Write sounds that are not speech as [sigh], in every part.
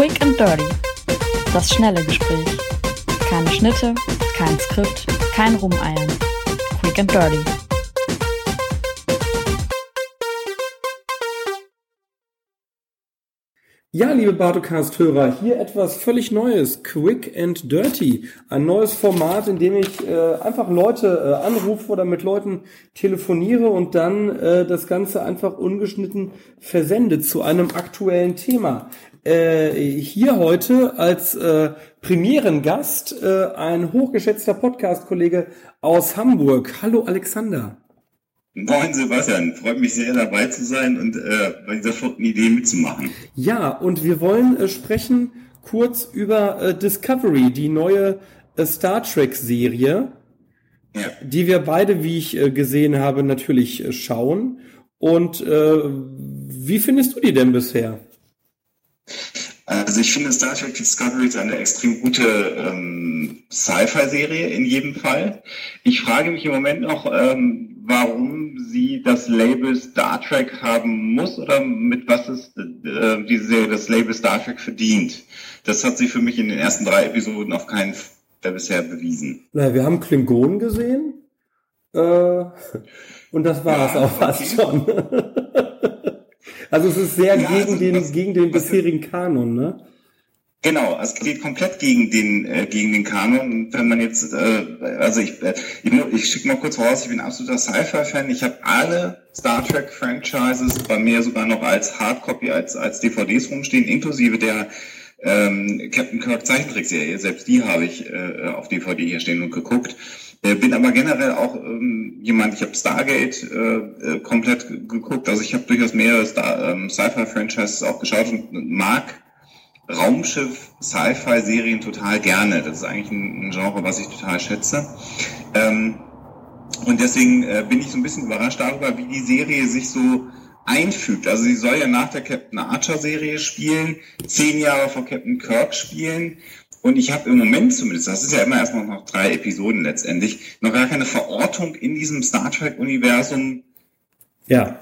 Quick and Dirty. Das schnelle Gespräch. Keine Schnitte, kein Skript, kein Rumeiern. Quick and Dirty. Ja, liebe Bartocast-Hörer, hier etwas völlig Neues, Quick and Dirty. Ein neues Format, in dem ich äh, einfach Leute äh, anrufe oder mit Leuten telefoniere und dann äh, das Ganze einfach ungeschnitten versende zu einem aktuellen Thema. Äh, hier heute als äh, Premierengast äh, ein hochgeschätzter Podcast-Kollege aus Hamburg. Hallo Alexander. Moin Sebastian, freut mich sehr dabei zu sein und äh, bei dieser verrückten Idee mitzumachen. Ja, und wir wollen äh, sprechen kurz über äh, Discovery, die neue äh, Star Trek Serie, ja. die wir beide, wie ich äh, gesehen habe, natürlich äh, schauen. Und äh, wie findest du die denn bisher? Also ich finde Star Trek Discovery ist eine extrem gute ähm, Sci-Fi-Serie in jedem Fall. Ich frage mich im Moment noch, ähm, warum sie das Label Star Trek haben muss oder mit was es äh, diese Serie das Label Star Trek verdient. Das hat sie für mich in den ersten drei Episoden auf keinen Fall bisher bewiesen. Na, wir haben Klingonen gesehen. Äh, und das war es ja, auch fast okay. schon. [laughs] also es ist sehr ja, gegen, also, den, was, gegen den bisherigen Kanon, ne? Genau, es geht komplett gegen den äh, gegen den Kanon. wenn man jetzt, äh, also ich, äh, ich, ich schicke mal kurz raus, ich bin absoluter Sci-Fi-Fan. Ich habe alle Star Trek Franchises bei mir sogar noch als Hardcopy, als als DVDs rumstehen, inklusive der ähm, Captain Kirk Zeichentrickserie. Selbst die habe ich äh, auf DVD hier stehen und geguckt. Äh, bin aber generell auch ähm, jemand, ich habe Stargate äh, äh, komplett geguckt, also ich habe durchaus mehrere ähm, Sci-Fi-Franchises auch geschaut und mag Raumschiff, Sci-Fi-Serien total gerne. Das ist eigentlich ein, ein, Genre, was ich total schätze. Ähm, und deswegen äh, bin ich so ein bisschen überrascht darüber, wie die Serie sich so einfügt. Also sie soll ja nach der Captain Archer-Serie spielen, zehn Jahre vor Captain Kirk spielen. Und ich habe im Moment zumindest, das ist ja immer erstmal noch drei Episoden letztendlich, noch gar keine Verortung in diesem Star Trek-Universum, ja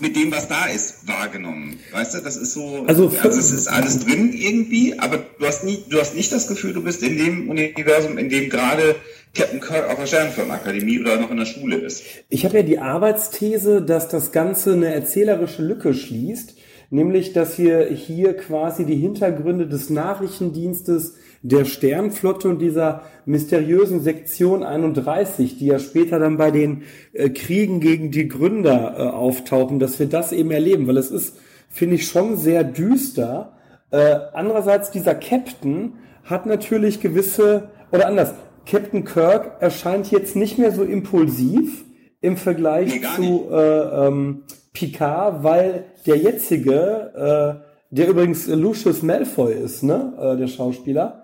mit dem, was da ist, wahrgenommen. Weißt du, das ist so, also, also es ist alles drin irgendwie, aber du hast nie, du hast nicht das Gefühl, du bist in dem Universum, in dem gerade Captain Kirk auf der Sternenfirmenakademie oder noch in der Schule ist. Ich habe ja die Arbeitsthese, dass das Ganze eine erzählerische Lücke schließt, nämlich, dass wir hier quasi die Hintergründe des Nachrichtendienstes der Sternflotte und dieser mysteriösen Sektion 31, die ja später dann bei den äh, Kriegen gegen die Gründer äh, auftauchen, dass wir das eben erleben, weil es ist, finde ich, schon sehr düster. Äh, andererseits, dieser Captain hat natürlich gewisse, oder anders, Captain Kirk erscheint jetzt nicht mehr so impulsiv im Vergleich zu äh, ähm, Picard, weil der jetzige, äh, der übrigens Lucius Malfoy ist, ne, äh, der Schauspieler,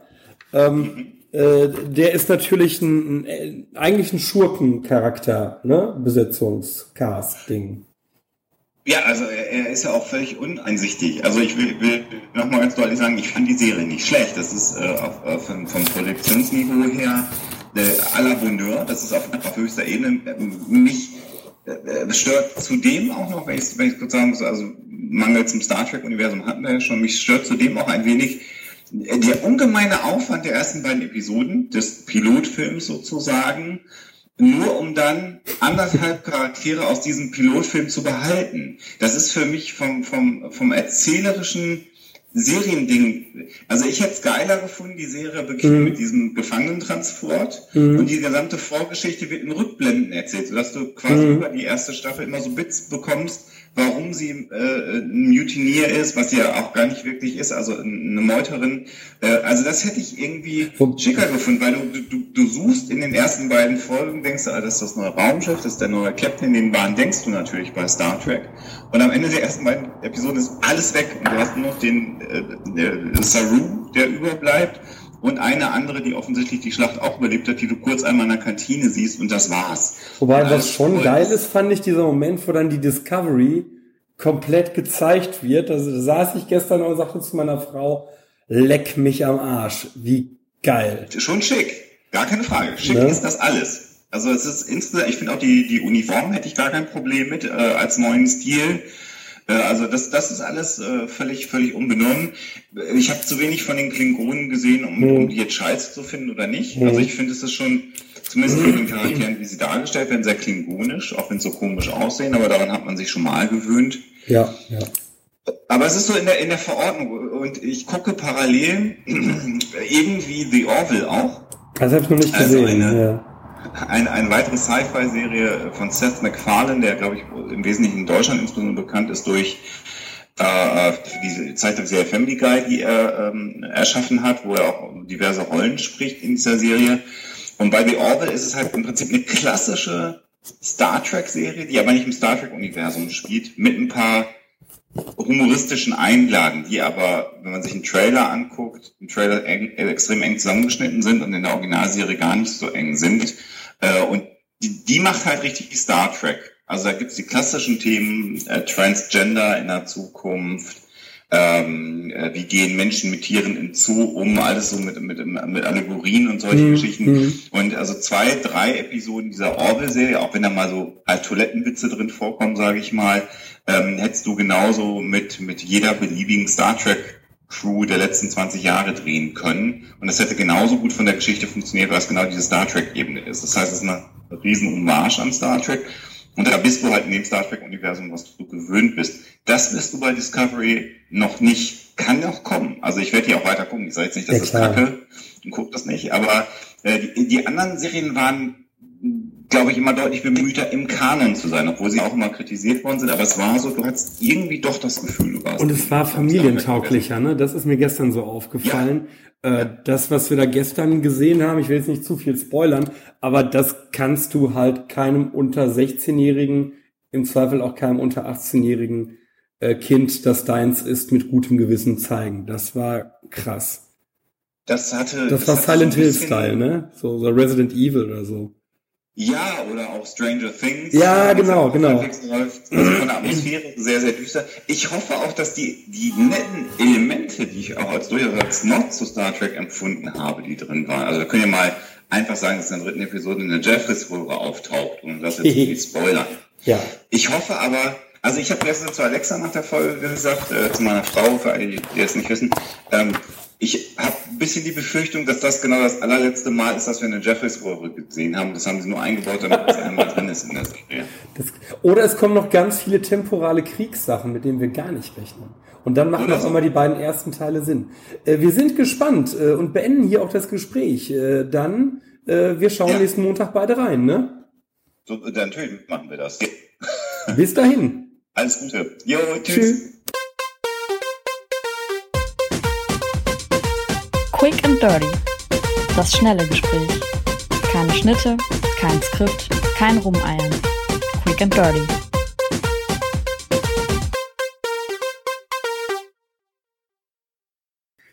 ähm, äh, der ist natürlich ein, ein, eigentlich ein Schurkencharakter, ne? Besetzungscast-Ding. Ja, also er, ist ja auch völlig uneinsichtig. Also ich will, will nochmal ganz deutlich sagen, ich fand die Serie nicht schlecht. Das ist äh, auf, auf, vom, vom Produktionsniveau her äh, à la Bonheur, das ist auf, auf höchster Ebene. Mich äh, stört zudem auch noch, wenn ich, wenn ich kurz sagen muss, also Mangel zum Star Trek-Universum hatten wir ja schon, mich stört zudem auch ein wenig der ungemeine Aufwand der ersten beiden Episoden des Pilotfilms sozusagen, nur um dann anderthalb Charaktere aus diesem Pilotfilm zu behalten. Das ist für mich vom, vom, vom erzählerischen Seriending. Also ich hätte es geiler gefunden, die Serie beginnt mhm. mit diesem Gefangenentransport mhm. und die gesamte Vorgeschichte wird in Rückblenden erzählt, sodass du quasi mhm. über die erste Staffel immer so Bits bekommst, warum sie äh, ein Mutinier ist, was sie ja auch gar nicht wirklich ist, also eine Meuterin. Äh, also das hätte ich irgendwie schicker gefunden, weil du, du, du suchst in den ersten beiden Folgen, denkst du, ah, das ist das neue Raumschiff, das ist der neue Captain, in den Bahn denkst du natürlich bei Star Trek. Und am Ende der ersten beiden Episoden ist alles weg und du hast nur noch den äh, Saru, der überbleibt und eine andere, die offensichtlich die Schlacht auch überlebt hat, die du kurz einmal in der Kantine siehst und das war's. Wobei, was schon geil ist, fand ich dieser Moment, wo dann die Discovery komplett gezeigt wird. Also da saß ich gestern und sagte zu meiner Frau, leck mich am Arsch. Wie geil. Schon schick. Gar keine Frage. Schick ne? ist das alles. Also es ist insgesamt, ich finde auch die, die Uniform hätte ich gar kein Problem mit, äh, als neuen Stil. Äh, also das, das ist alles äh, völlig, völlig unbenommen. Ich habe zu wenig von den Klingonen gesehen, um, um die jetzt scheiße zu finden oder nicht. Also ich finde, es ist schon, zumindest von den Charakteren, wie sie dargestellt werden, sehr klingonisch, auch wenn sie so komisch aussehen, aber daran hat man sich schon mal gewöhnt. Ja, ja. Aber es ist so in der, in der Verordnung und ich gucke parallel [clears throat] irgendwie The Orville auch. Das habe ich noch nicht Also gesehen. eine- ja. Eine, eine weitere Sci-Fi-Serie von Seth MacFarlane, der, glaube ich, im Wesentlichen in Deutschland insbesondere bekannt ist durch äh, diese Zeichentrickserie Family Guy, die er ähm, erschaffen hat, wo er auch diverse Rollen spricht in dieser Serie. Und bei The Orville ist es halt im Prinzip eine klassische Star Trek-Serie, die aber nicht im Star Trek-Universum spielt, mit ein paar humoristischen Einlagen, die aber, wenn man sich einen Trailer anguckt, im Trailer eng, äh, extrem eng zusammengeschnitten sind und in der Originalserie gar nicht so eng sind. Äh, und die, die macht halt richtig Star Trek. Also da gibt's die klassischen Themen, äh, Transgender in der Zukunft, ähm, äh, wie gehen Menschen mit Tieren im Zoo um, alles so mit, mit, mit Allegorien und solche Mhm, Geschichten. mhm. Und also zwei, drei Episoden dieser Orwell-Serie, auch wenn da mal so halt Toilettenwitze drin vorkommen, sage ich mal, ähm, hättest du genauso mit, mit jeder beliebigen Star Trek Crew der letzten 20 Jahre drehen können. Und das hätte genauso gut von der Geschichte funktioniert, weil es genau diese Star Trek-Ebene ist. Das heißt, es ist eine riesen Hommage an Star Trek. Und da bist du halt in dem Star Trek-Universum, was du gewöhnt bist. Das wirst du bei Discovery noch nicht. Kann noch kommen. Also ich werde hier auch weiter gucken. Ich sage jetzt nicht, dass Ja, das klar. kacke und guck das nicht. Aber äh, die, die anderen Serien waren glaube ich, immer deutlich bemühter, im Kanon zu sein, obwohl sie auch immer kritisiert worden sind. Aber es war so, du hattest irgendwie doch das Gefühl, du warst. Und es war familientauglicher, ne? Das ist mir gestern so aufgefallen. Äh, das, was wir da gestern gesehen haben, ich will jetzt nicht zu viel spoilern, aber das kannst du halt keinem unter 16-Jährigen, im Zweifel auch keinem unter 18-Jährigen äh, Kind, das deins ist, mit gutem Gewissen zeigen. Das war krass. Das hatte. Das, war hatte Silent Hill Style, ne? So, so Resident Evil oder so. Ja, oder auch Stranger Things. Ja, was genau, genau. läuft. Also von der Atmosphäre sehr, sehr düster. Ich hoffe auch, dass die, die netten Elemente, die ich auch als durchaus als Not zu Star Trek empfunden habe, die drin waren. Also wir können ja mal einfach sagen, dass in der dritten Episode eine Jeffries-Röhre auftaucht und das jetzt nicht [laughs] spoilern. Ja. Ich hoffe aber, also ich habe gestern zu Alexa nach der Folge gesagt, äh, zu meiner Frau, für alle, die es nicht wissen, ähm, ich habe ein bisschen die Befürchtung, dass das genau das allerletzte Mal ist, dass wir eine Jeffries-Röhre gesehen haben. Das haben sie nur eingebaut, damit es einmal drin ist in der Serie. Das, oder es kommen noch ganz viele temporale Kriegssachen, mit denen wir gar nicht rechnen. Und dann machen so. einmal die beiden ersten Teile Sinn. Äh, wir sind gespannt äh, und beenden hier auch das Gespräch. Äh, dann, wir schauen Ja. nächsten Montag beide rein, ne? So, dann natürlich machen wir das. Bis dahin. Alles Gute. Jo, tschüss. Tschüss. Quick and Dirty. Das schnelle Gespräch. Keine Schnitte, kein Skript, kein Rumeiern. Quick and Dirty.